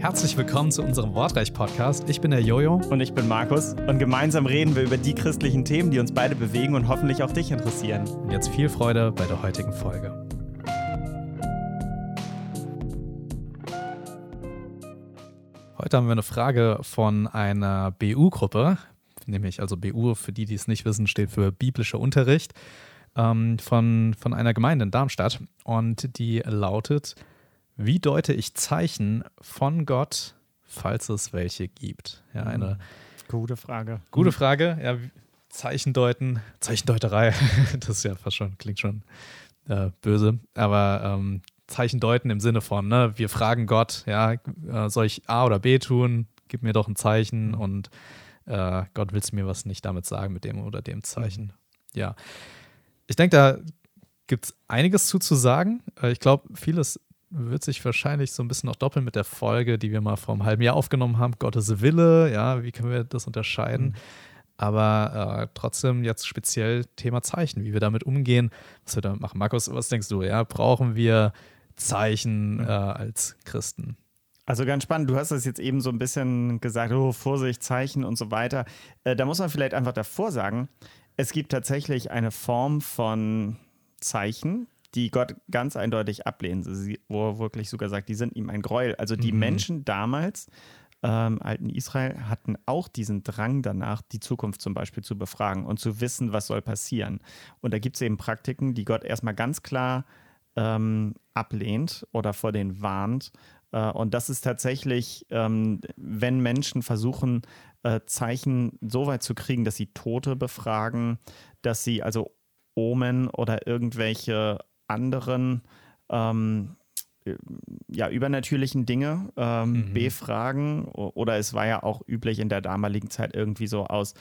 Herzlich willkommen zu unserem Wortreich-Podcast. Ich bin der Jojo. Und ich bin Markus. Und gemeinsam reden wir über die christlichen Themen, die uns beide bewegen und hoffentlich auch dich interessieren. Und jetzt viel Freude bei der heutigen Folge. Heute haben wir eine Frage von einer BU-Gruppe, nämlich also BU, für die, die es nicht wissen, steht für biblischer Unterricht, ähm, von, von einer Gemeinde in Darmstadt. Und die lautet, wie deute ich Zeichen von Gott, falls es welche gibt? Ja, eine gute Frage. Gute Frage. Ja, Zeichen deuten, Zeichendeuterei, das ist ja fast schon, klingt schon äh, böse, aber ähm, Zeichen deuten im Sinne von, ne, wir fragen Gott, ja, äh, soll ich A oder B tun? Gib mir doch ein Zeichen mhm. und äh, Gott willst mir was nicht damit sagen mit dem oder dem Zeichen. Mhm. Ja. Ich denke, da gibt es einiges zu, zu sagen. Äh, ich glaube, vieles wird sich wahrscheinlich so ein bisschen auch doppeln mit der Folge, die wir mal vor einem halben Jahr aufgenommen haben. Gottes Wille, ja, wie können wir das unterscheiden? Mhm. Aber äh, trotzdem jetzt speziell Thema Zeichen, wie wir damit umgehen, was wir damit machen. Markus, was denkst du? Ja, brauchen wir Zeichen mhm. äh, als Christen? Also ganz spannend, du hast das jetzt eben so ein bisschen gesagt, oh, Vorsicht, Zeichen und so weiter. Äh, da muss man vielleicht einfach davor sagen, es gibt tatsächlich eine Form von Zeichen, die Gott ganz eindeutig ablehnt, wo er wirklich sogar sagt, die sind ihm ein Gräuel. Also die mhm. Menschen damals, ähm, alten Israel, hatten auch diesen Drang danach, die Zukunft zum Beispiel zu befragen und zu wissen, was soll passieren. Und da gibt es eben Praktiken, die Gott erstmal ganz klar ähm, ablehnt oder vor denen warnt. Äh, und das ist tatsächlich, ähm, wenn Menschen versuchen, äh, Zeichen so weit zu kriegen, dass sie Tote befragen, dass sie also Omen oder irgendwelche anderen ähm, ja, übernatürlichen Dinge ähm, mhm. befragen. Oder es war ja auch üblich in der damaligen Zeit irgendwie so aus,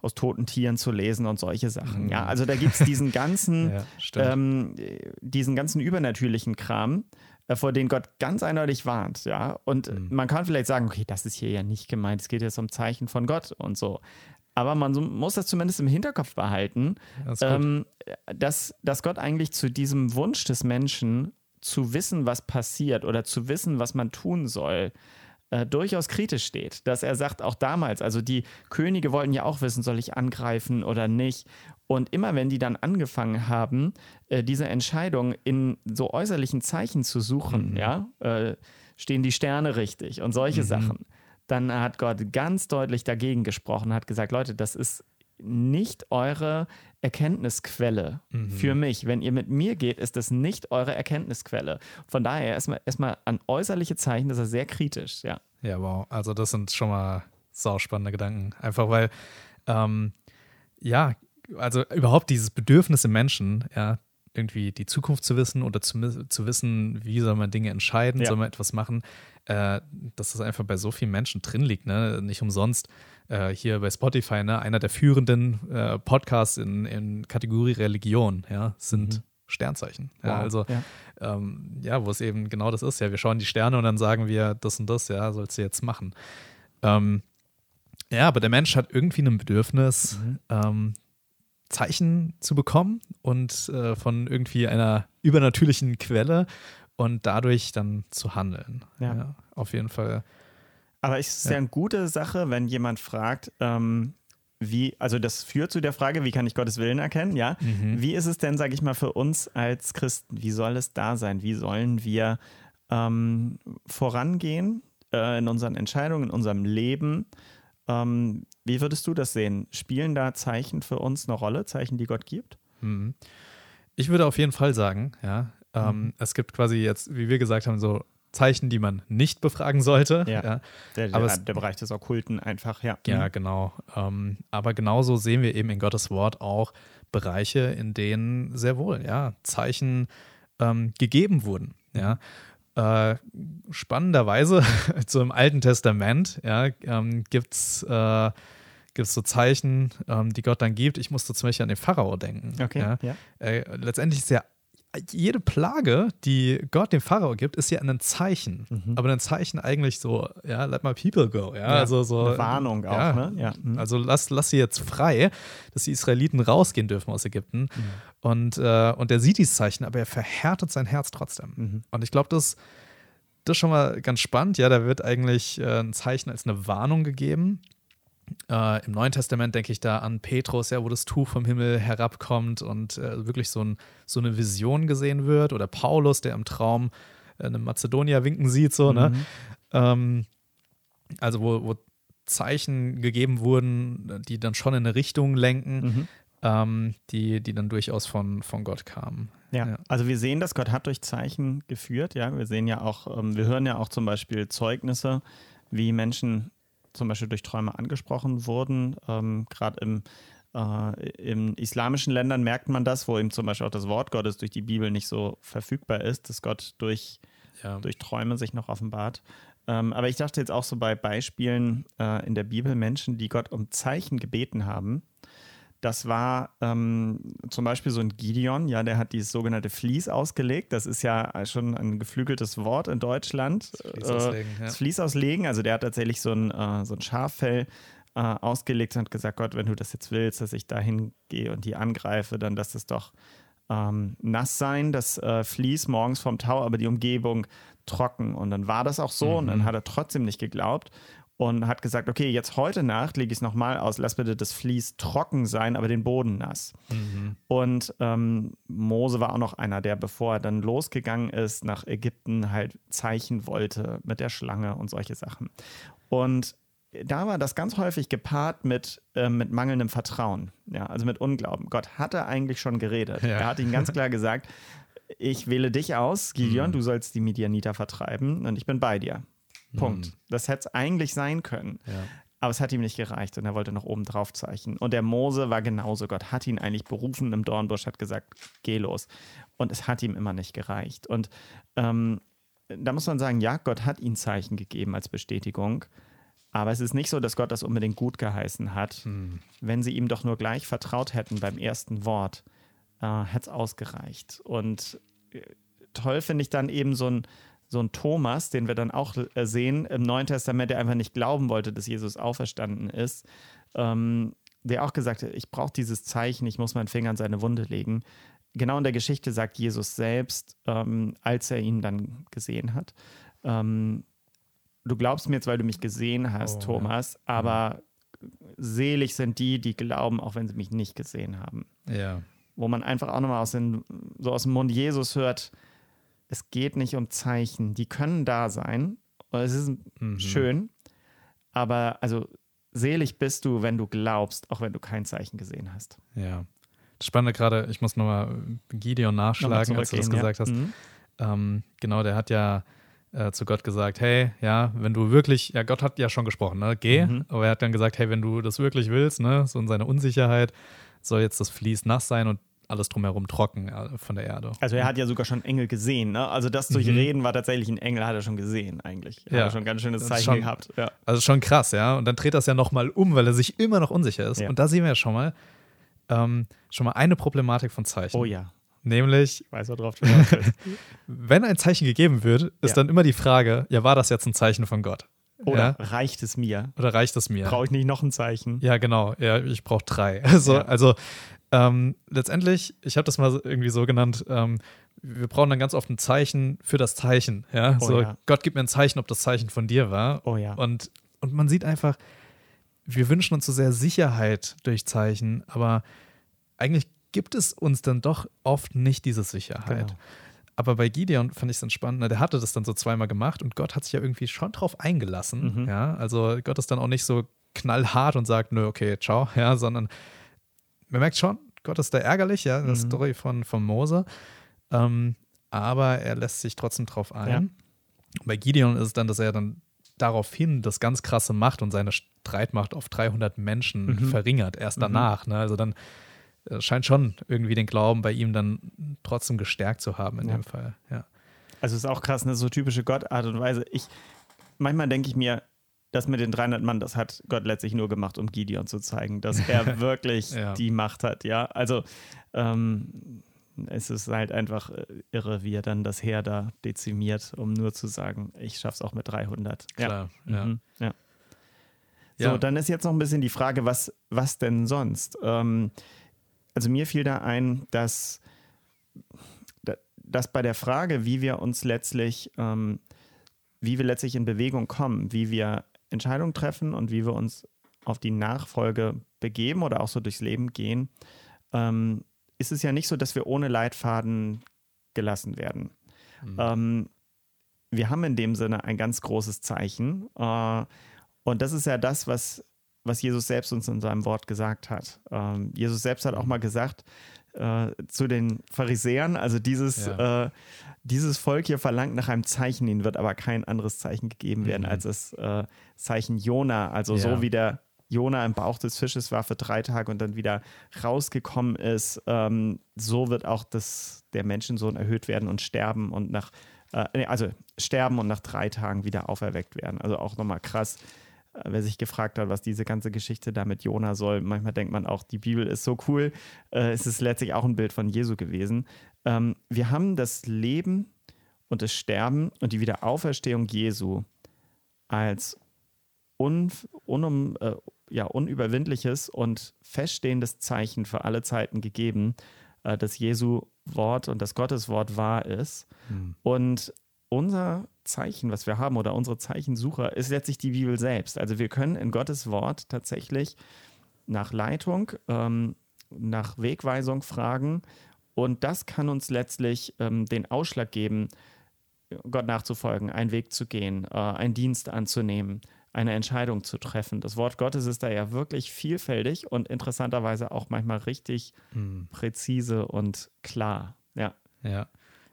aus toten Tieren zu lesen und solche Sachen. Mhm. Ja, also da gibt es diesen ganzen, ja, ähm, diesen ganzen übernatürlichen Kram, äh, vor den Gott ganz eindeutig warnt. Ja, und mhm. man kann vielleicht sagen, okay, das ist hier ja nicht gemeint, es geht jetzt um Zeichen von Gott und so. Aber man muss das zumindest im Hinterkopf behalten, das ähm, dass, dass Gott eigentlich zu diesem Wunsch des Menschen zu wissen, was passiert oder zu wissen, was man tun soll, äh, durchaus kritisch steht. Dass er sagt, auch damals, also die Könige wollten ja auch wissen, soll ich angreifen oder nicht. Und immer wenn die dann angefangen haben, äh, diese Entscheidung in so äußerlichen Zeichen zu suchen, mhm. ja, äh, stehen die Sterne richtig und solche mhm. Sachen dann hat Gott ganz deutlich dagegen gesprochen, hat gesagt, Leute, das ist nicht eure Erkenntnisquelle mhm. für mich. Wenn ihr mit mir geht, ist das nicht eure Erkenntnisquelle. Von daher erstmal, erstmal an äußerliche Zeichen, das ist sehr kritisch, ja. Ja, wow. Also das sind schon mal sauspannende Gedanken. Einfach weil, ähm, ja, also überhaupt dieses Bedürfnis im Menschen, ja, irgendwie die Zukunft zu wissen oder zu, zu wissen, wie soll man Dinge entscheiden, ja. soll man etwas machen, äh, dass das einfach bei so vielen Menschen drin liegt. Ne? Nicht umsonst äh, hier bei Spotify, ne? einer der führenden äh, Podcasts in, in Kategorie Religion, ja, sind mhm. Sternzeichen. Ja, wow. Also, ja. Ähm, ja, wo es eben genau das ist. Ja, wir schauen die Sterne und dann sagen wir das und das, ja, sollst du jetzt machen. Ähm, ja, aber der Mensch hat irgendwie ein Bedürfnis, mhm. ähm, Zeichen zu bekommen und äh, von irgendwie einer übernatürlichen Quelle und dadurch dann zu handeln. Ja, ja auf jeden Fall. Aber es ist ja. ja eine gute Sache, wenn jemand fragt, ähm, wie, also das führt zu der Frage, wie kann ich Gottes Willen erkennen? Ja. Mhm. Wie ist es denn, sage ich mal, für uns als Christen? Wie soll es da sein? Wie sollen wir ähm, vorangehen äh, in unseren Entscheidungen, in unserem Leben? Ähm, wie würdest du das sehen? Spielen da Zeichen für uns eine Rolle, Zeichen, die Gott gibt? Mhm. Ich würde auf jeden Fall sagen, ja. Ähm, mhm. Es gibt quasi jetzt, wie wir gesagt haben, so Zeichen, die man nicht befragen sollte. Ja, ja. Der, der, es, der, Bereich des Okkulten einfach, ja. Ja, mhm. genau. Ähm, aber genauso sehen wir eben in Gottes Wort auch Bereiche, in denen sehr wohl, ja, Zeichen ähm, gegeben wurden, ja. Äh, spannenderweise, so im Alten Testament, ja, ähm, gibt es äh, so Zeichen, ähm, die Gott dann gibt. Ich musste zum Beispiel an den Pharao denken. Okay, ja. ja. Äh, letztendlich ist ja jede Plage, die Gott dem Pharao gibt, ist ja ein Zeichen. Mhm. Aber ein Zeichen eigentlich so, ja, let my people go. Ja, ja also so. Eine Warnung auch, ja, ne? Ja. Mhm. Also lass, lass sie jetzt frei, dass die Israeliten rausgehen dürfen aus Ägypten. Mhm. Und, äh, und er sieht dieses Zeichen, aber er verhärtet sein Herz trotzdem. Mhm. Und ich glaube, das, das ist schon mal ganz spannend. Ja, da wird eigentlich äh, ein Zeichen als eine Warnung gegeben. Äh, Im Neuen Testament denke ich da an Petrus, ja, wo das Tuch vom Himmel herabkommt und äh, wirklich so, ein, so, eine Vision gesehen wird. Oder Paulus, der im Traum äh, eine Mazedonier winken sieht, so, ne? mhm. ne? Ähm, also, wo, wo, Zeichen gegeben wurden, die dann schon in eine Richtung lenken, mhm. ähm, die, die dann durchaus von, von Gott kamen. Ja. ja. also wir sehen, dass Gott hat durch Zeichen geführt, ja. Wir sehen ja auch, ähm, wir hören ja auch zum Beispiel Zeugnisse, wie Menschen zum Beispiel durch Träume angesprochen wurden. Ähm, Gerade im äh, in islamischen Ländern merkt man das, wo eben zum Beispiel auch das Wort Gottes durch die Bibel nicht so verfügbar ist, dass Gott durch, ja. durch Träume sich noch offenbart. Ähm, aber ich dachte jetzt auch so bei Beispielen äh, in der Bibel Menschen, die Gott um Zeichen gebeten haben, das war ähm, zum Beispiel so ein Gideon, ja, der hat dieses sogenannte Vlies ausgelegt. Das ist ja schon ein geflügeltes Wort in Deutschland. Das Vlies auslegen, äh. Das Vlies auslegen, also der hat tatsächlich so ein, äh, so ein Schaffell äh, ausgelegt und hat gesagt, Gott, wenn du das jetzt willst, dass ich dahin gehe und die angreife, dann lass es doch ähm, nass sein, das äh, Vlies morgens vom Tau, aber die Umgebung trocken. Und dann war das auch so mhm. und dann mhm. hat er trotzdem nicht geglaubt und hat gesagt, okay, jetzt heute Nacht lege ich es nochmal aus, lass bitte das Vlies trocken sein, aber den Boden nass. Mhm. Und ähm, Mose war auch noch einer, der, bevor er dann losgegangen ist nach Ägypten, halt Zeichen wollte mit der Schlange und solche Sachen. Und da war das ganz häufig gepaart mit, äh, mit mangelndem Vertrauen, ja, also mit Unglauben. Gott hatte eigentlich schon geredet. Ja. Er hat ihm ganz klar gesagt, ich wähle dich aus, Gideon, mhm. du sollst die Midianiter vertreiben und ich bin bei dir. Punkt. Mhm. Das hätte es eigentlich sein können. Ja. Aber es hat ihm nicht gereicht und er wollte noch oben drauf zeichnen. Und der Mose war genauso. Gott hat ihn eigentlich berufen im Dornbusch, hat gesagt, geh los. Und es hat ihm immer nicht gereicht. Und ähm, da muss man sagen, ja, Gott hat ihn Zeichen gegeben als Bestätigung. Aber es ist nicht so, dass Gott das unbedingt gut geheißen hat. Hm. Wenn sie ihm doch nur gleich vertraut hätten beim ersten Wort, äh, hätte es ausgereicht. Und äh, toll finde ich dann eben so ein, so ein Thomas, den wir dann auch äh, sehen im Neuen Testament, der einfach nicht glauben wollte, dass Jesus auferstanden ist, ähm, der auch gesagt hat, ich brauche dieses Zeichen, ich muss meinen Finger an seine Wunde legen. Genau in der Geschichte sagt Jesus selbst, ähm, als er ihn dann gesehen hat, ähm, du glaubst mir jetzt, weil du mich gesehen hast, oh, Thomas, ja. aber selig sind die, die glauben, auch wenn sie mich nicht gesehen haben. Ja. Wo man einfach auch nochmal aus den, so aus dem Mund Jesus hört, es geht nicht um Zeichen. Die können da sein. Es ist mhm. schön. Aber also selig bist du, wenn du glaubst, auch wenn du kein Zeichen gesehen hast. Ja. Das Spannende gerade, ich muss nochmal Gideon nachschlagen, als du das gesagt ja. hast. Mhm. Ähm, genau, der hat ja äh, zu Gott gesagt, hey, ja, wenn du wirklich, ja, Gott hat ja schon gesprochen, ne, geh, mhm. aber er hat dann gesagt, hey, wenn du das wirklich willst, ne, so in seiner Unsicherheit, soll jetzt das Vlies nass sein und alles drumherum trocken äh, von der Erde. Also er hat ja sogar schon Engel gesehen, ne? Also das durch mhm. Reden war tatsächlich ein Engel, hat er schon gesehen eigentlich. Ja. Hat er schon ein ganz schönes Zeichen schon, gehabt. Ja. Also schon krass, ja. Und dann dreht das ja nochmal um, weil er sich immer noch unsicher ist. Ja. Und da sehen wir ja schon mal, ähm, schon mal eine Problematik von Zeichen. Oh ja. Nämlich, ich weiß, worauf du wenn ein Zeichen gegeben wird, ist ja. dann immer die Frage, ja, war das jetzt ein Zeichen von Gott? Oder ja? reicht es mir? Oder reicht es mir? Brauche ich nicht noch ein Zeichen? Ja, genau. Ja, ich brauche drei. Also, ja. also ähm, letztendlich, ich habe das mal irgendwie so genannt, ähm, wir brauchen dann ganz oft ein Zeichen für das Zeichen. Ja? Oh, so, ja. Gott gibt mir ein Zeichen, ob das Zeichen von dir war. Oh ja. Und, und man sieht einfach, wir wünschen uns so sehr Sicherheit durch Zeichen, aber eigentlich gibt es uns dann doch oft nicht diese Sicherheit. Genau. Aber bei Gideon fand ich es dann spannend, ne, der hatte das dann so zweimal gemacht und Gott hat sich ja irgendwie schon drauf eingelassen. Mhm. Ja, also Gott ist dann auch nicht so knallhart und sagt, nö, okay, ciao, ja, sondern man merkt schon, Gott ist da ärgerlich, ja, das mhm. Story von, von Mose. Ähm, aber er lässt sich trotzdem drauf ein. Ja. Bei Gideon ist es dann, dass er dann daraufhin das ganz krasse Macht und seine Streitmacht auf 300 Menschen mhm. verringert, erst mhm. danach. Ne? Also dann äh, scheint schon irgendwie den Glauben bei ihm dann trotzdem gestärkt zu haben in ja. dem Fall. Ja. Also es ist auch krass, eine so typische Gottart und Weise. Ich, manchmal denke ich mir, das mit den 300 Mann, das hat Gott letztlich nur gemacht, um Gideon zu zeigen, dass er wirklich ja. die Macht hat. Ja, also ähm, es ist halt einfach äh, irre, wie er dann das Heer da dezimiert, um nur zu sagen, ich schaff's auch mit 300. Klar, ja. Mhm, ja. So, Ja. dann ist jetzt noch ein bisschen die Frage, was, was denn sonst? Ähm, also mir fiel da ein, dass, da- dass bei der Frage, wie wir uns letztlich, ähm, wie wir letztlich in Bewegung kommen, wie wir Entscheidungen treffen und wie wir uns auf die Nachfolge begeben oder auch so durchs Leben gehen, ähm, ist es ja nicht so, dass wir ohne Leitfaden gelassen werden. Mhm. Ähm, wir haben in dem Sinne ein ganz großes Zeichen. Äh, und das ist ja das, was, was Jesus selbst uns in seinem Wort gesagt hat. Ähm, Jesus selbst hat auch mal gesagt äh, zu den Pharisäern, also dieses, Ja. äh, dieses Volk hier verlangt nach einem Zeichen, ihnen wird aber kein anderes Zeichen gegeben werden Mhm. als das äh, Zeichen Jona. Also Ja. so wie der Jona im Bauch des Fisches war für drei Tage und dann wieder rausgekommen ist, ähm, so wird auch das, der Menschensohn erhöht werden und sterben und nach, äh, also sterben und nach drei Tagen wieder auferweckt werden. Also auch nochmal krass, wer sich gefragt hat, was diese ganze Geschichte da mit Jona soll. Manchmal denkt man auch, die Bibel ist so cool. Äh, es ist letztlich auch ein Bild von Jesu gewesen. Ähm, wir haben das Leben und das Sterben und die Wiederauferstehung Jesu als un, unum, äh, ja, unüberwindliches und feststehendes Zeichen für alle Zeiten gegeben, äh, dass Jesu Wort und das Gotteswort wahr ist. Mhm. Und unser Zeichen, was wir haben, oder unsere Zeichensucher, ist letztlich die Bibel selbst. Also wir können in Gottes Wort tatsächlich nach Leitung, ähm, nach Wegweisung fragen. Und das kann uns letztlich ähm, den Ausschlag geben, Gott nachzufolgen, einen Weg zu gehen, äh, einen Dienst anzunehmen, eine Entscheidung zu treffen. Das Wort Gottes ist da ja wirklich vielfältig und interessanterweise auch manchmal richtig Mhm. präzise und klar. Ja. Ja.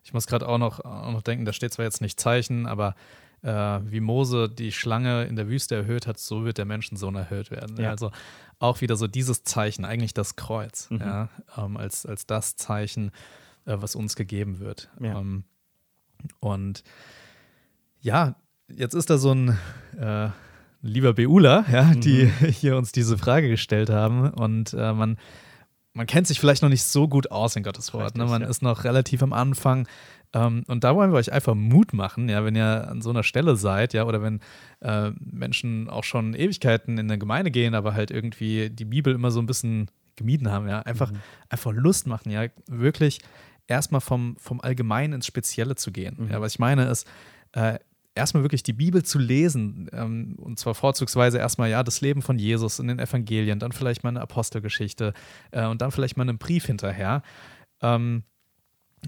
Ich muss gerade auch noch, auch noch denken, da steht zwar jetzt nicht Zeichen, aber äh, wie Mose die Schlange in der Wüste erhöht hat, so wird der Menschensohn erhöht werden. Ja. Also auch wieder so dieses Zeichen, eigentlich das Kreuz, Mhm. ja, ähm, als, als das Zeichen, äh, was uns gegeben wird. Ja. Ähm, und ja, jetzt ist da so ein äh, lieber Beula, ja, die Mhm. hier uns diese Frage gestellt haben. Und äh, man, man kennt sich vielleicht noch nicht so gut aus in Gottes Wort. ne? Man ja. ist noch relativ am Anfang. Ähm, und da wollen wir euch einfach Mut machen, ja, wenn ihr an so einer Stelle seid, ja, oder wenn äh, Menschen auch schon Ewigkeiten in der Gemeinde gehen, aber halt irgendwie die Bibel immer so ein bisschen gemieden haben, ja, einfach, Mhm. einfach Lust machen, ja, wirklich erstmal vom, vom Allgemeinen ins Spezielle zu gehen. Mhm. Ja, was ich meine ist, äh, erstmal wirklich die Bibel zu lesen, ähm, und zwar vorzugsweise erstmal ja das Leben von Jesus in den Evangelien, dann vielleicht mal eine Apostelgeschichte äh, und dann vielleicht mal einen Brief hinterher, ähm,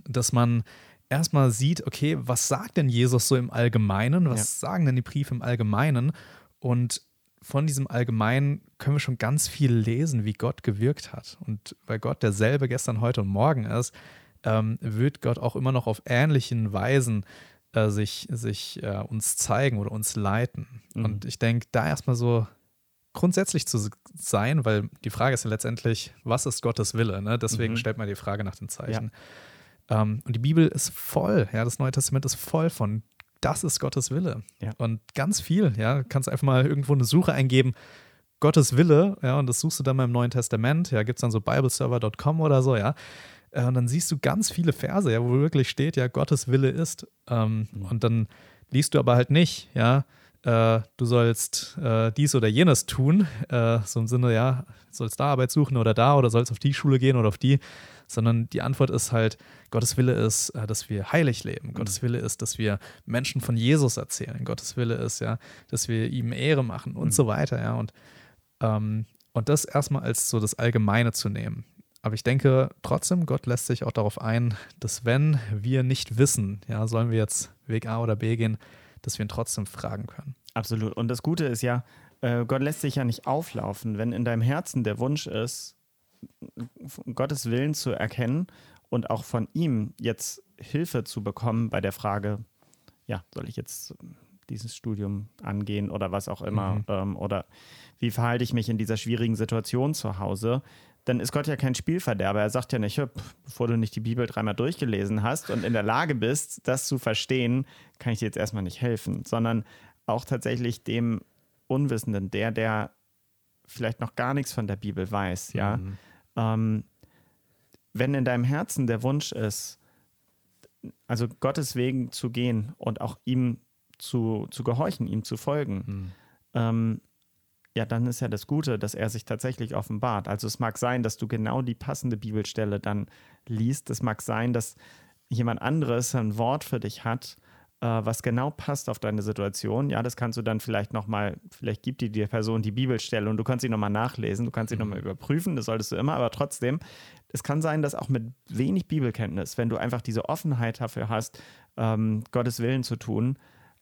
dass man erstmal sieht, okay, was sagt denn Jesus so im Allgemeinen, was sagen denn die Briefe im Allgemeinen? Und von diesem Allgemeinen können wir schon ganz viel lesen, wie Gott gewirkt hat. Und weil Gott derselbe gestern, heute und morgen ist, ähm, wird Gott auch immer noch auf ähnlichen Weisen äh, sich, sich äh, uns zeigen oder uns leiten. Mhm. Und ich denke, da erstmal so grundsätzlich zu sein, weil die Frage ist ja letztendlich, was ist Gottes Wille? Ne? Deswegen Mhm. stellt man die Frage nach den Zeichen. Ähm, und die Bibel ist voll, ja, das Neue Testament ist voll von, das ist Gottes Wille. Ja. Und ganz viel, ja, du kannst einfach mal irgendwo eine Suche eingeben, Gottes Wille, ja, und das suchst du dann mal im Neuen Testament, ja, gibt es dann so bibleserver.com oder so, ja. Äh, Und dann siehst du ganz viele Verse, ja, wo wirklich steht, ja, Gottes Wille ist. Ähm, Mhm. Und dann liest du aber halt nicht, ja, äh, du sollst äh, dies oder jenes tun, äh, so im Sinne, ja, sollst da Arbeit suchen oder da oder sollst auf die Schule gehen oder auf die, sondern die Antwort ist halt, Gottes Wille ist, äh, dass wir heilig leben. Gottes Wille ist, dass wir Menschen von Jesus erzählen. Gottes Wille ist, ja, dass wir ihm Ehre machen und Mhm. so weiter, ja. Und, ähm, und das erstmal als so das Allgemeine zu nehmen. Aber ich denke trotzdem, Gott lässt sich auch darauf ein, dass wenn wir nicht wissen, ja, sollen wir jetzt Weg A oder B gehen, dass wir ihn trotzdem fragen können. Absolut. Und das Gute ist ja, äh, Gott lässt sich ja nicht auflaufen. Wenn in deinem Herzen der Wunsch ist, Gottes Willen zu erkennen und auch von ihm jetzt Hilfe zu bekommen bei der Frage, ja, soll ich jetzt dieses Studium angehen oder was auch immer, Mhm. ähm, oder wie verhalte ich mich in dieser schwierigen Situation zu Hause, dann ist Gott ja kein Spielverderber. Er sagt ja nicht, "Hüpp, bevor du nicht die Bibel dreimal durchgelesen hast und in der Lage bist, das zu verstehen, kann ich dir jetzt erstmal nicht helfen, sondern auch tatsächlich dem Unwissenden, der, der vielleicht noch gar nichts von der Bibel weiß, ja, Mhm. ähm, wenn in deinem Herzen der Wunsch ist, also Gottes Wegen zu gehen und auch ihm zu, zu gehorchen, ihm zu folgen, Hm. ähm, ja, dann ist ja das Gute, dass er sich tatsächlich offenbart. Also es mag sein, dass du genau die passende Bibelstelle dann liest. Es mag sein, dass jemand anderes ein Wort für dich hat, äh, was genau passt auf deine Situation. Ja, das kannst du dann vielleicht nochmal, vielleicht gibt dir die Person die Bibelstelle und du kannst sie nochmal nachlesen, du kannst sie Mhm. nochmal überprüfen, das solltest du immer, aber trotzdem, es kann sein, dass auch mit wenig Bibelkenntnis, wenn du einfach diese Offenheit dafür hast, ähm, Gottes Willen zu tun,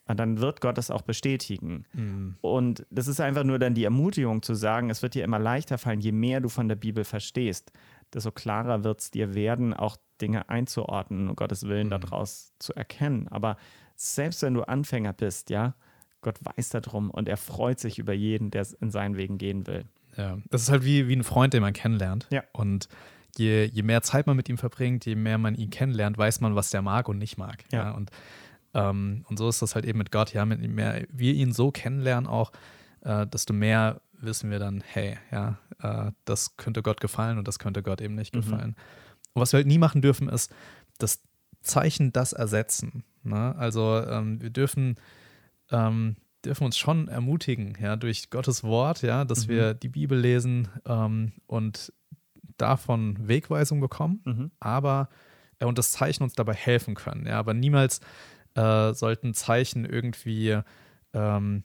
äh, dann wird Gott das auch bestätigen. Hm. Und das ist einfach nur dann die Ermutigung zu sagen, es wird dir immer leichter fallen, je mehr du von der Bibel verstehst, desto klarer wird es dir werden, auch Dinge einzuordnen und Gottes Willen Mhm. daraus zu erkennen. Aber selbst wenn du Anfänger bist, ja, Gott weiß darum und er freut sich über jeden, der in seinen Wegen gehen will. Ja, das ist halt wie, wie ein Freund, den man kennenlernt. Ja. Und je, je mehr Zeit man mit ihm verbringt, je mehr man ihn kennenlernt, weiß man, was der mag und nicht mag. Ja. Und, ähm, und so ist das halt eben mit Gott. Ja, mit je mehr wir ihn so kennenlernen auch, äh, desto mehr wissen wir dann, hey, ja, äh, das könnte Gott gefallen und das könnte Gott eben nicht Mhm. gefallen. Und was wir halt nie machen dürfen, ist das Zeichen das ersetzen. Ne? Also ähm, wir dürfen ähm, dürfen uns schon ermutigen, ja, durch Gottes Wort, ja, dass Mhm. wir die Bibel lesen ähm, und davon Wegweisung bekommen, Mhm. aber äh, und das Zeichen uns dabei helfen können, ja, aber niemals äh, sollten Zeichen irgendwie, ähm,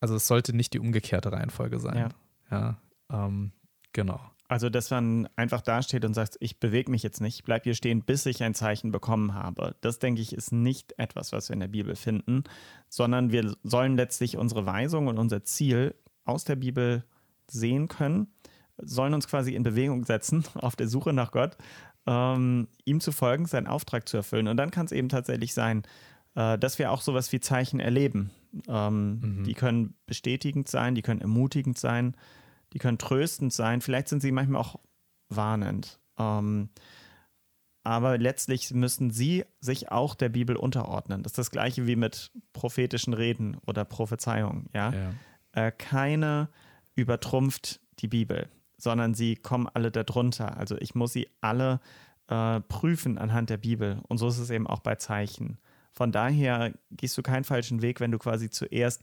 also es sollte nicht die umgekehrte Reihenfolge sein, ja, ähm, genau, Also, dass man einfach dasteht und sagt, ich bewege mich jetzt nicht, ich bleibe hier stehen, bis ich ein Zeichen bekommen habe. Das, denke ich, ist nicht etwas, was wir in der Bibel finden, sondern wir sollen letztlich unsere Weisung und unser Ziel aus der Bibel sehen können, sollen uns quasi in Bewegung setzen auf der Suche nach Gott, ähm, ihm zu folgen, seinen Auftrag zu erfüllen. Und dann kann es eben tatsächlich sein, äh, dass wir auch sowas wie Zeichen erleben. Ähm, Mhm. Die können bestätigend sein, die können ermutigend sein, die können tröstend sein, vielleicht sind sie manchmal auch warnend. Ähm, aber letztlich müssen sie sich auch der Bibel unterordnen. Das ist das gleiche wie mit prophetischen Reden oder Prophezeiungen. Ja? ja, Äh, keine übertrumpft die Bibel, sondern sie kommen alle darunter. Also ich muss sie alle äh, prüfen anhand der Bibel. Und so ist es eben auch bei Zeichen. Von daher gehst du keinen falschen Weg, wenn du quasi zuerst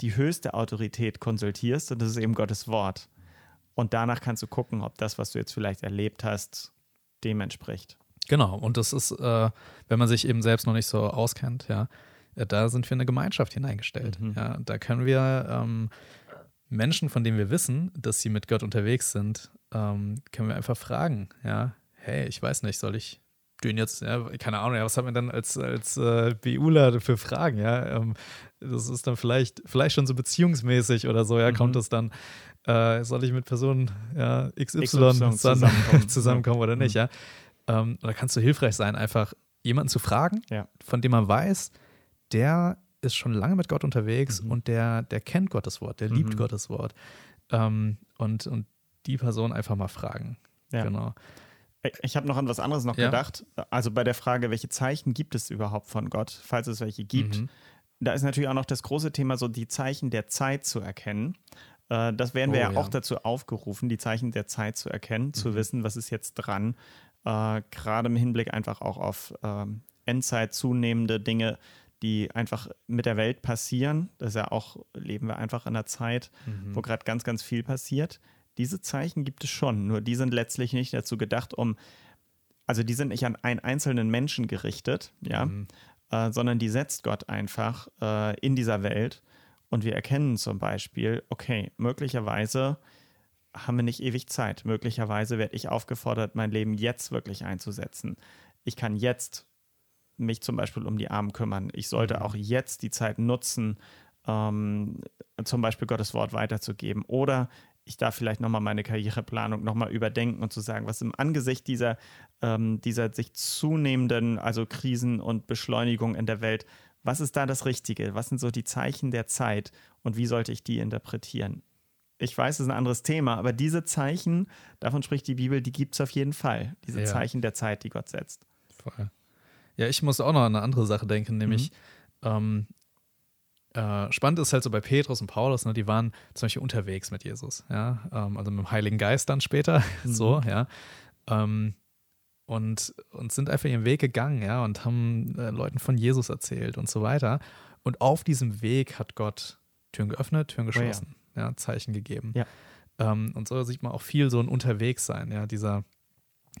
die höchste Autorität konsultierst und das ist eben Gottes Wort. Und danach kannst du gucken, ob das, was du jetzt vielleicht erlebt hast, dem entspricht. Genau, und das ist, äh, wenn man sich eben selbst noch nicht so auskennt, ja, äh, da sind wir in eine Gemeinschaft hineingestellt. Mhm. Ja, da können wir ähm, Menschen, von denen wir wissen, dass sie mit Gott unterwegs sind, ähm, können wir einfach fragen, ja, hey, ich weiß nicht, soll ich den jetzt, ja, keine Ahnung, ja, was hat man dann als, als äh, BUler für Fragen, ja? Ähm, das ist dann vielleicht, vielleicht schon so beziehungsmäßig oder so, ja, Mhm. kommt es dann, äh, soll ich mit Person ja, XY, XY zusammenkommen. zusammenkommen oder nicht, Mhm. ja? Ähm, oder kannst du hilfreich sein, einfach jemanden zu fragen, Ja. von dem man weiß, der ist schon lange mit Gott unterwegs Mhm. und der, der kennt Gottes Wort, der liebt Mhm. Gottes Wort. Ähm, und, und die Person einfach mal fragen. Ja. Genau. Ich habe noch an was anderes noch Ja. gedacht. Also bei der Frage, welche Zeichen gibt es überhaupt von Gott, falls es welche gibt. Mhm. Da ist natürlich auch noch das große Thema, so die Zeichen der Zeit zu erkennen. Äh, Das werden wir Oh, ja, ja. auch dazu aufgerufen, die Zeichen der Zeit zu erkennen, zu Mhm. wissen, was ist jetzt dran. Äh, Gerade im Hinblick einfach auch auf ähm, Endzeit zunehmende Dinge, die einfach mit der Welt passieren. Das ist ja auch, leben wir einfach in einer Zeit, Mhm. wo gerade ganz, ganz viel passiert. Diese Zeichen gibt es schon, nur die sind letztlich nicht dazu gedacht, um, also die sind nicht an einen einzelnen Menschen gerichtet, ja, Mhm. äh, sondern die setzt Gott einfach äh, in dieser Welt. Und wir erkennen zum Beispiel, okay, möglicherweise haben wir nicht ewig Zeit. Möglicherweise werde ich aufgefordert, mein Leben jetzt wirklich einzusetzen. Ich kann jetzt mich zum Beispiel um die Armen kümmern. Ich sollte Mhm. auch jetzt die Zeit nutzen, ähm, zum Beispiel Gottes Wort weiterzugeben. Oder ich darf vielleicht nochmal meine Karriereplanung nochmal überdenken und zu sagen, was im Angesicht dieser, ähm, dieser sich zunehmenden, also Krisen und Beschleunigung in der Welt, was ist da das Richtige? Was sind so die Zeichen der Zeit und wie sollte ich die interpretieren? Ich weiß, es ist ein anderes Thema, aber diese Zeichen, davon spricht die Bibel, die gibt es auf jeden Fall. Diese Ja. Zeichen der Zeit, die Gott setzt. Voll. Ja, ich muss auch noch an eine andere Sache denken, nämlich ähm, äh, spannend ist halt so bei Petrus und Paulus, ne, die waren zum Beispiel unterwegs mit Jesus, ja, ähm, also mit dem Heiligen Geist dann später, Mhm. so, ja. Ähm, und, und sind einfach ihren Weg gegangen, ja, und haben äh, Leuten von Jesus erzählt und so weiter. Und auf diesem Weg hat Gott Türen geöffnet, Türen geschlossen, oh ja. ja. Zeichen gegeben. Ja. Ähm, und so sieht man auch viel so ein Unterwegssein, ja, dieser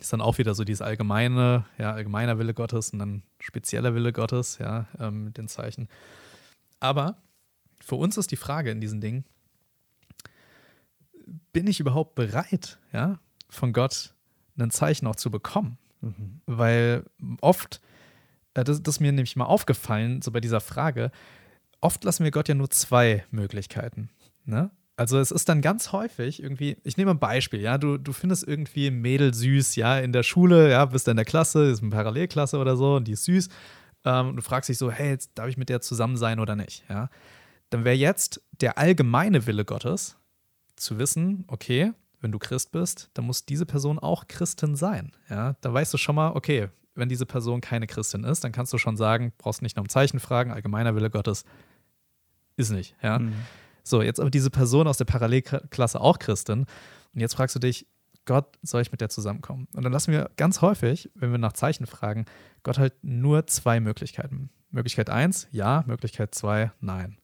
ist dann auch wieder so dieses allgemeine, ja, allgemeiner Wille Gottes und dann spezieller Wille Gottes, ja, ähm, mit den Zeichen. Aber für uns ist die Frage in diesen Dingen, bin ich überhaupt bereit, ja, von Gott ein Zeichen auch zu bekommen? Mhm. Weil oft, äh, das, das ist mir nämlich mal aufgefallen, so bei dieser Frage, oft lassen wir Gott ja nur zwei Möglichkeiten. Ne? Also es ist dann ganz häufig irgendwie, ich nehme ein Beispiel, ja, du, du findest irgendwie ein Mädel süß, ja, in der Schule, ja, bist in der Klasse, ist eine Parallelklasse oder so und die ist süß. Ähm, und du fragst dich so, hey, jetzt darf ich mit der zusammen sein oder nicht, ja. Dann wäre jetzt der allgemeine Wille Gottes, zu wissen, okay, wenn du Christ bist, dann muss diese Person auch Christin sein. Ja, da weißt du schon mal, okay, wenn diese Person keine Christin ist, dann kannst du schon sagen, brauchst nicht noch um Zeichen fragen, allgemeiner Wille Gottes ist nicht. Ja. Mhm. So, jetzt aber diese Person aus der Parallelklasse auch Christin. Und jetzt fragst du dich, Gott, soll ich mit der zusammenkommen? Und dann lassen wir ganz häufig, wenn wir nach Zeichen fragen, Gott halt nur zwei Möglichkeiten. Möglichkeit eins, ja, Möglichkeit zwei, nein.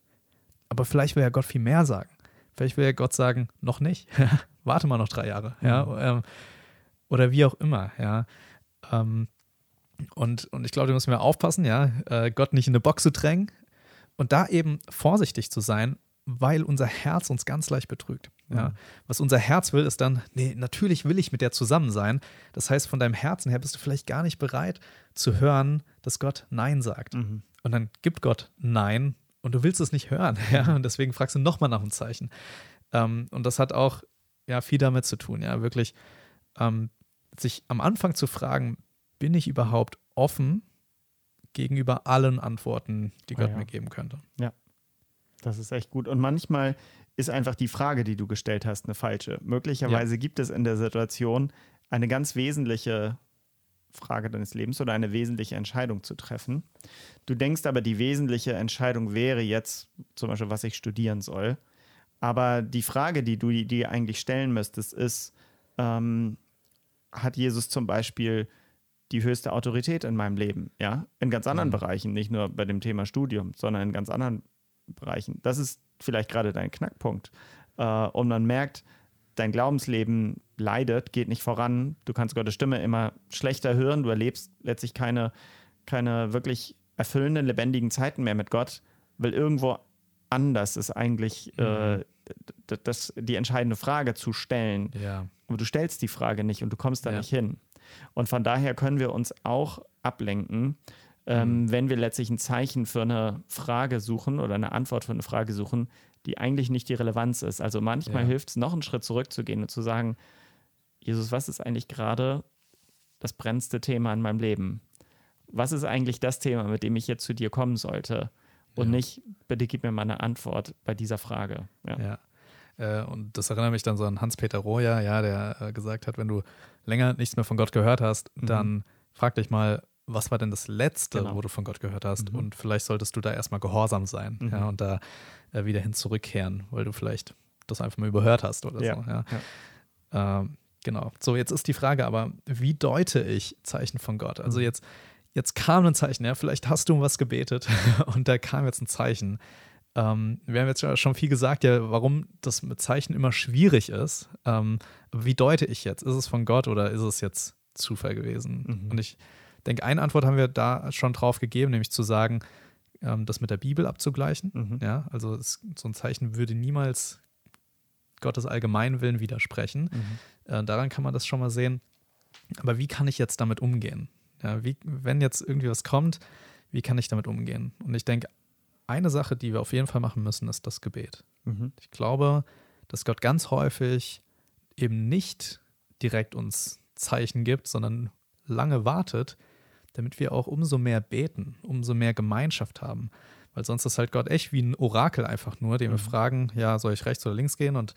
Aber vielleicht will ja Gott viel mehr sagen. Vielleicht will ja Gott sagen, noch nicht. Warte mal noch drei Jahre. Ja. Mhm. Ähm, oder wie auch immer, ja. Ähm, und, und ich glaube, da müssen wir aufpassen, ja, äh, Gott nicht in eine Box zu drängen und da eben vorsichtig zu sein, weil unser Herz uns ganz leicht betrügt. Ja. Mhm. Was unser Herz will, ist dann, nee, natürlich will ich mit der zusammen sein. Das heißt, von deinem Herzen her bist du vielleicht gar nicht bereit zu hören, dass Gott Nein sagt. Mhm. Und dann gibt Gott Nein und du willst es nicht hören. Ja? Und deswegen fragst du nochmal nach einem Zeichen. Ähm, und das hat auch ja, viel damit zu tun, ja, wirklich ähm, sich am Anfang zu fragen, bin ich überhaupt offen gegenüber allen Antworten, die Gott oh ja. mir geben könnte. Ja, das ist echt gut. Und manchmal ist einfach die Frage, die du gestellt hast, eine falsche. Möglicherweise ja. gibt es in der Situation eine ganz wesentliche Frage deines Lebens oder eine wesentliche Entscheidung zu treffen. Du denkst aber, die wesentliche Entscheidung wäre jetzt zum Beispiel, was ich studieren soll. Aber die Frage, die du dir eigentlich stellen müsstest, ist, ähm, hat Jesus zum Beispiel die höchste Autorität in meinem Leben? Ja, in ganz anderen mhm. Bereichen, nicht nur bei dem Thema Studium, sondern in ganz anderen Bereichen. Das ist vielleicht gerade dein Knackpunkt. Äh, und man merkt, dein Glaubensleben leidet, geht nicht voran, du kannst Gottes Stimme immer schlechter hören, du erlebst letztlich keine, keine wirklich erfüllenden, lebendigen Zeiten mehr mit Gott, weil irgendwo anders ist eigentlich äh, mhm. äh, das, die entscheidende Frage zu stellen. Ja. Aber du stellst die Frage nicht und du kommst da ja. nicht hin. Und von daher können wir uns auch ablenken, ähm, mhm. wenn wir letztlich ein Zeichen für eine Frage suchen oder eine Antwort für eine Frage suchen, die eigentlich nicht die Relevanz ist. Also manchmal ja. hilft es, noch einen Schritt zurückzugehen und zu sagen, Jesus, was ist eigentlich gerade das brennendste Thema in meinem Leben? Was ist eigentlich das Thema, mit dem ich jetzt zu dir kommen sollte? Und ja. nicht, bitte gib mir mal eine Antwort bei dieser Frage. Ja. ja. Äh, und das erinnert mich dann so an Hans-Peter Roja, ja, der äh, gesagt hat, wenn du länger nichts mehr von Gott gehört hast, mhm. dann frag dich mal, was war denn das Letzte, genau. wo du von Gott gehört hast? Mhm. Und vielleicht solltest du da erstmal gehorsam sein mhm. ja, und da äh, wieder hin zurückkehren, weil du vielleicht das einfach mal überhört hast oder ja. so. Ja. ja. Ähm, genau. So, jetzt ist die Frage aber, wie deute ich Zeichen von Gott? Also mhm. jetzt, jetzt kam ein Zeichen, ja, vielleicht hast du um was gebetet und da kam jetzt ein Zeichen. Ähm, wir haben jetzt schon viel gesagt, ja, warum das mit Zeichen immer schwierig ist. Ähm, wie deute ich jetzt? Ist es von Gott oder ist es jetzt Zufall gewesen? Mhm. Und ich denke, eine Antwort haben wir da schon drauf gegeben, nämlich zu sagen, ähm, das mit der Bibel abzugleichen. Mhm. Ja, also es, so ein Zeichen würde niemals Gottes Allgemeinwillen widersprechen. Mhm. Äh, daran kann man das schon mal sehen. Aber wie kann ich jetzt damit umgehen? Ja, wie, wenn jetzt irgendwie was kommt, wie kann ich damit umgehen? Und ich denke, eine Sache, die wir auf jeden Fall machen müssen, ist das Gebet. Mhm. Ich glaube, dass Gott ganz häufig eben nicht direkt uns Zeichen gibt, sondern lange wartet, damit wir auch umso mehr beten, umso mehr Gemeinschaft haben. Weil sonst ist halt Gott echt wie ein Orakel einfach nur, dem mhm. wir fragen, ja, soll ich rechts oder links gehen? Und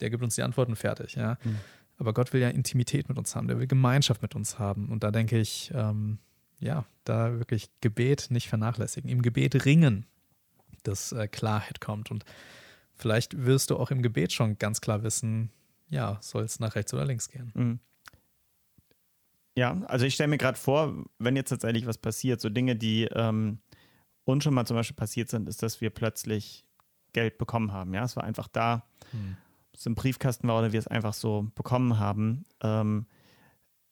der gibt uns die Antworten fertig, ja. Mhm. Aber Gott will ja Intimität mit uns haben, der will Gemeinschaft mit uns haben. Und da denke ich, ähm, ja, da wirklich Gebet nicht vernachlässigen, im Gebet ringen, dass äh, Klarheit kommt. Und vielleicht wirst du auch im Gebet schon ganz klar wissen, ja, soll es nach rechts oder links gehen. Mhm Ja, also ich stelle mir gerade vor, wenn jetzt tatsächlich was passiert, so Dinge, die ähm, uns schon mal zum Beispiel passiert sind, ist, dass wir plötzlich Geld bekommen haben. Ja, es war einfach da, hm. es im Briefkasten war oder wir es einfach so bekommen haben. Ähm,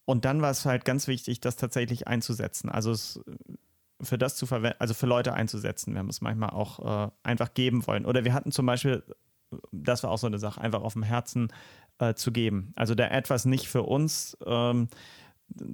und dann war es halt ganz wichtig, das tatsächlich einzusetzen. Also es für das zu verwenden, also für Leute einzusetzen. Wir haben es manchmal auch äh, einfach geben wollen. Oder wir hatten zum Beispiel, das war auch so eine Sache, einfach auf dem Herzen äh, zu geben. Also da etwas nicht für uns ähm,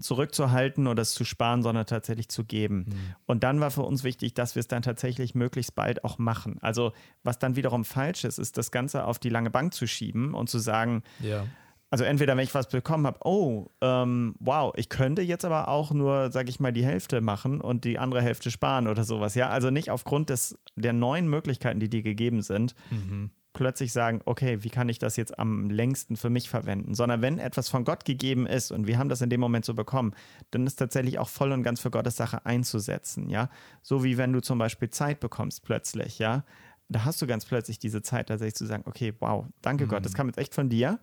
zurückzuhalten oder es zu sparen, sondern tatsächlich zu geben. Mhm. Und dann war für uns wichtig, dass wir es dann tatsächlich möglichst bald auch machen. Also was dann wiederum falsch ist, ist das Ganze auf die lange Bank zu schieben und zu sagen, ja. also entweder wenn ich was bekommen habe, oh, ähm, wow, ich könnte jetzt aber auch nur, sage ich mal, die Hälfte machen und die andere Hälfte sparen oder sowas. Ja, also nicht aufgrund des, der neuen Möglichkeiten, die dir gegeben sind, mhm plötzlich sagen, okay, wie kann ich das jetzt am längsten für mich verwenden, sondern wenn etwas von Gott gegeben ist und wir haben das in dem Moment so bekommen, dann ist tatsächlich auch voll und ganz für Gottes Sache einzusetzen, ja. So wie wenn du zum Beispiel Zeit bekommst plötzlich, ja. Da hast du ganz plötzlich diese Zeit tatsächlich zu sagen, okay, wow, danke mhm. Gott, das kam jetzt echt von dir.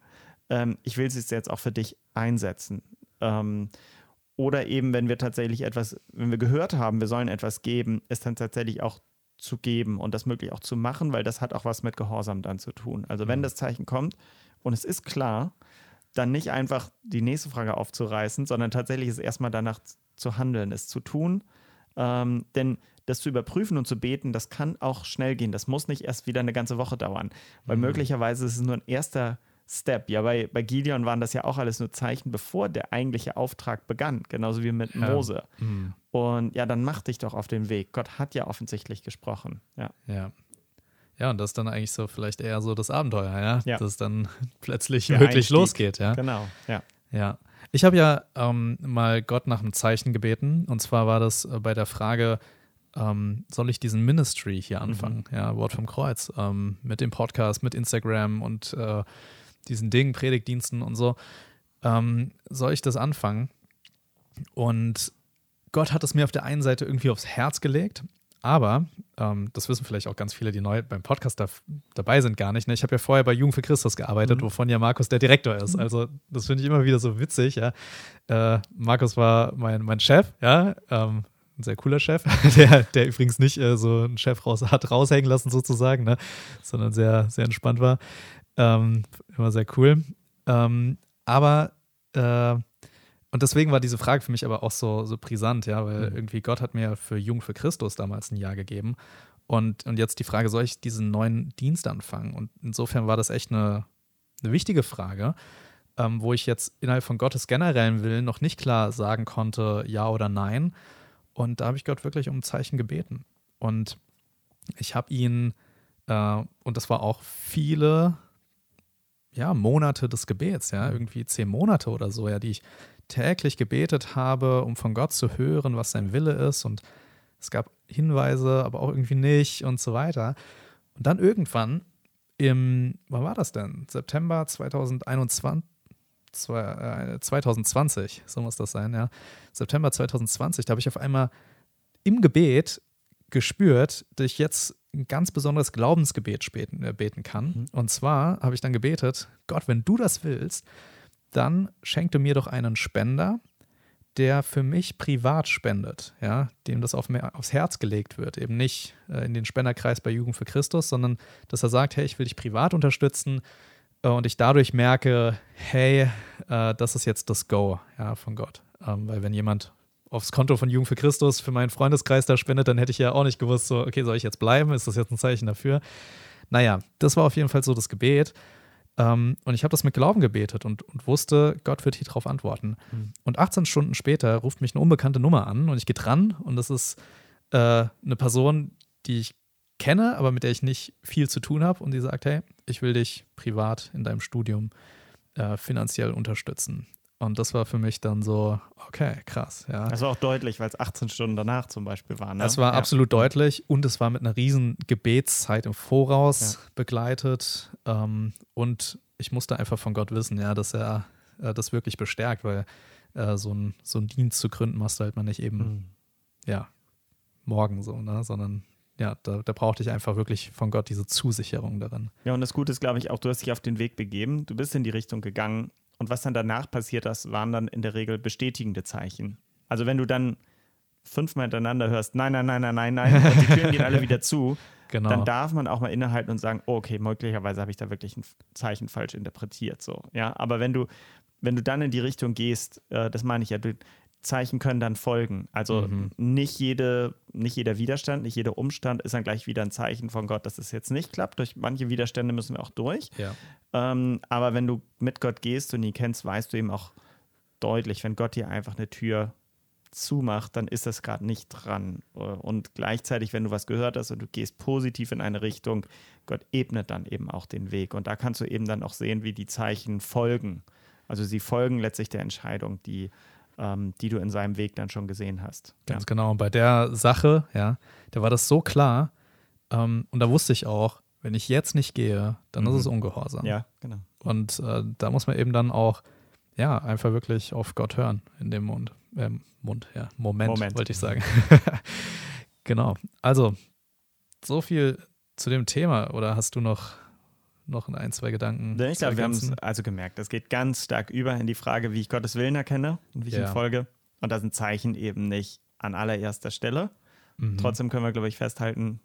Ähm, ich will es jetzt auch für dich einsetzen. Ähm, oder eben, wenn wir tatsächlich etwas, wenn wir gehört haben, wir sollen etwas geben, es dann tatsächlich auch zu geben und das möglich auch zu machen, weil das hat auch was mit Gehorsam dann zu tun. Also wenn mhm. das Zeichen kommt und es ist klar, dann nicht einfach die nächste Frage aufzureißen, sondern tatsächlich es erstmal danach zu handeln, es zu tun. Ähm, denn das zu überprüfen und zu beten, das kann auch schnell gehen. Das muss nicht erst wieder eine ganze Woche dauern, weil mhm. möglicherweise ist es nur ein erster Step. Ja, bei, bei Gideon waren das ja auch alles nur Zeichen, bevor der eigentliche Auftrag begann, genauso wie mit Mose. Ja. Mhm. Und ja, dann mach dich doch auf den Weg. Gott hat ja offensichtlich gesprochen. Ja. Ja. Ja, und das ist dann eigentlich so vielleicht eher so das Abenteuer, ja, ja. dass es dann plötzlich der wirklich Einstieg. losgeht, ja. Genau, ja. Ja. Ich habe ja ähm, mal Gott nach einem Zeichen gebeten, und zwar war das äh, bei der Frage, ähm, soll ich diesen Ministry hier anfangen? Mhm. Ja, Wort vom Kreuz, ähm, mit dem Podcast, mit Instagram und äh, diesen Dingen, Predigtdiensten und so, ähm, soll ich das anfangen? Und Gott hat es mir auf der einen Seite irgendwie aufs Herz gelegt, aber ähm, das wissen vielleicht auch ganz viele, die neu beim Podcast da, dabei sind, gar nicht. Ne? Ich habe ja vorher bei Jugend für Christus gearbeitet, mhm. wovon ja Markus der Direktor ist. Also das finde ich immer wieder so witzig. Ja? Äh, Markus war mein, mein Chef, ja, ähm, ein sehr cooler Chef, der, der übrigens nicht äh, so einen Chef raus, hat raushängen lassen sozusagen, ne? sondern sehr, sehr entspannt war. Ähm, immer sehr cool. Ähm, aber, äh, und deswegen war diese Frage für mich aber auch so, so brisant, ja, weil mhm. irgendwie Gott hat mir für Jung für Christus damals ein Jahr gegeben. Und, und jetzt die Frage, soll ich diesen neuen Dienst anfangen? Und insofern war das echt eine, eine wichtige Frage, ähm, wo ich jetzt innerhalb von Gottes generellen Willen noch nicht klar sagen konnte, ja oder nein. Und da habe ich Gott wirklich um ein Zeichen gebeten. Und ich habe ihn, äh, und das war auch viele ja, Monate des Gebets, ja, irgendwie zehn Monate oder so, ja, die ich täglich gebetet habe, um von Gott zu hören, was sein Wille ist. Und es gab Hinweise, aber auch irgendwie nicht und so weiter. Und dann irgendwann im, wann war das denn? September 2021, 2020, äh, so muss das sein, ja. September 2020, da habe ich auf einmal im Gebet gespürt, dass ich jetzt ein ganz besonderes Glaubensgebet beten, äh, beten kann. Mhm. Und zwar habe ich dann gebetet, Gott, wenn du das willst, dann schenk du mir doch einen Spender, der für mich privat spendet, ja, dem das auf mir, aufs Herz gelegt wird, eben nicht äh, in den Spenderkreis bei Jugend für Christus, sondern dass er sagt, hey, ich will dich privat unterstützen äh, und ich dadurch merke, hey, äh, das ist jetzt das Go ja, von Gott. Ähm, weil wenn jemand aufs Konto von Jugend für Christus für meinen Freundeskreis da spendet, dann hätte ich ja auch nicht gewusst, so, okay, soll ich jetzt bleiben? Ist das jetzt ein Zeichen dafür? Naja, das war auf jeden Fall so das Gebet. Ähm, und ich habe das mit Glauben gebetet und, und wusste, Gott wird hier drauf antworten. Mhm. Und 18 Stunden später ruft mich eine unbekannte Nummer an und ich gehe dran und das ist äh, eine Person, die ich kenne, aber mit der ich nicht viel zu tun habe und die sagt, hey, ich will dich privat in deinem Studium äh, finanziell unterstützen. Und das war für mich dann so, okay, krass. Ja. Das war auch deutlich, weil es 18 Stunden danach zum Beispiel war. Ne? Es war ja. absolut deutlich und es war mit einer riesen Gebetszeit im Voraus ja. begleitet. Ähm, und ich musste einfach von Gott wissen, ja, dass er äh, das wirklich bestärkt, weil äh, so, ein, so einen Dienst zu gründen machst du halt man nicht eben, mhm. ja, morgen so, ne, sondern ja, da, da, brauchte ich einfach wirklich von Gott diese Zusicherung darin. Ja, und das Gute ist, glaube ich, auch, du hast dich auf den Weg begeben, du bist in die Richtung gegangen Und was dann danach passiert, das waren dann in der Regel bestätigende Zeichen. Also wenn du dann fünfmal hintereinander hörst, nein, nein, nein, nein, nein, nein, und die Türen gehen alle wieder zu, genau. dann darf man auch mal innehalten und sagen, oh, okay, möglicherweise habe ich da wirklich ein Zeichen falsch interpretiert. So, ja. Aber wenn du, wenn du dann in die Richtung gehst, äh, das meine ich ja, du, Zeichen können dann folgen. Also mhm. nicht, jede, nicht jeder Widerstand, nicht jeder Umstand ist dann gleich wieder ein Zeichen von Gott, dass es jetzt nicht klappt. Durch manche Widerstände müssen wir auch durch. Ja. Ähm, aber wenn du mit Gott gehst und ihn kennst, weißt du eben auch deutlich, wenn Gott dir einfach eine Tür zumacht, dann ist das gerade nicht dran. Und gleichzeitig, wenn du was gehört hast und du gehst positiv in eine Richtung, Gott ebnet dann eben auch den Weg. Und da kannst du eben dann auch sehen, wie die Zeichen folgen. Also sie folgen letztlich der Entscheidung, die, ähm, die du in seinem Weg dann schon gesehen hast. Ganz ja. genau. Und bei der Sache, ja, da war das so klar. Ähm, und da wusste ich auch, wenn ich jetzt nicht gehe, dann mhm. ist es Ungehorsam. Ja, genau. Und äh, da muss man eben dann auch, ja, einfach wirklich auf Gott hören in dem Mund. Äh, Mund, ja, Moment, Moment. wollte ich sagen. genau. Also, so viel zu dem Thema. Oder hast du noch, noch ein, zwei Gedanken? Ich glaube, wir haben es also gemerkt. Es geht ganz stark über in die Frage, wie ich Gottes Willen erkenne und wie ich ja. ihm folge. Und da sind Zeichen eben nicht an allererster Stelle. Mhm. Trotzdem können wir, glaube ich, festhalten,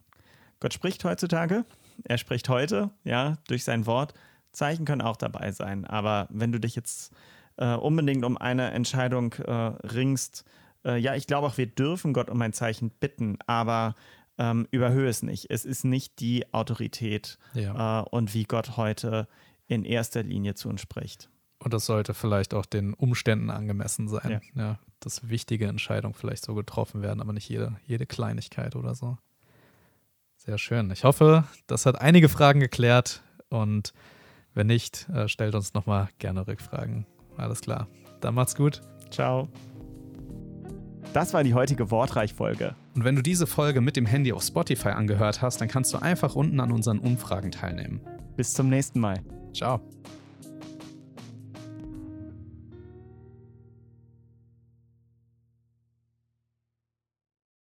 Gott spricht heutzutage. Er spricht heute, ja, durch sein Wort. Zeichen können auch dabei sein. Aber wenn du dich jetzt äh, unbedingt um eine Entscheidung äh, ringst, äh, ja, ich glaube auch, wir dürfen Gott um ein Zeichen bitten, aber ähm, überhöhe es nicht. Es ist nicht die Autorität ja. Äh, und wie Gott heute in erster Linie zu uns spricht. Und das sollte vielleicht auch den Umständen angemessen sein. Ja. ja dass wichtige Entscheidungen vielleicht so getroffen werden, aber nicht jede, jede Kleinigkeit oder so. Sehr schön. Ich hoffe, das hat einige Fragen geklärt und wenn nicht, äh, stellt uns nochmal gerne Rückfragen. Alles klar. Dann macht's gut. Ciao. Das war die heutige Wortreich-Folge. Und wenn du diese Folge mit dem Handy auf Spotify angehört hast, dann kannst du einfach unten an unseren Umfragen teilnehmen. Bis zum nächsten Mal. Ciao.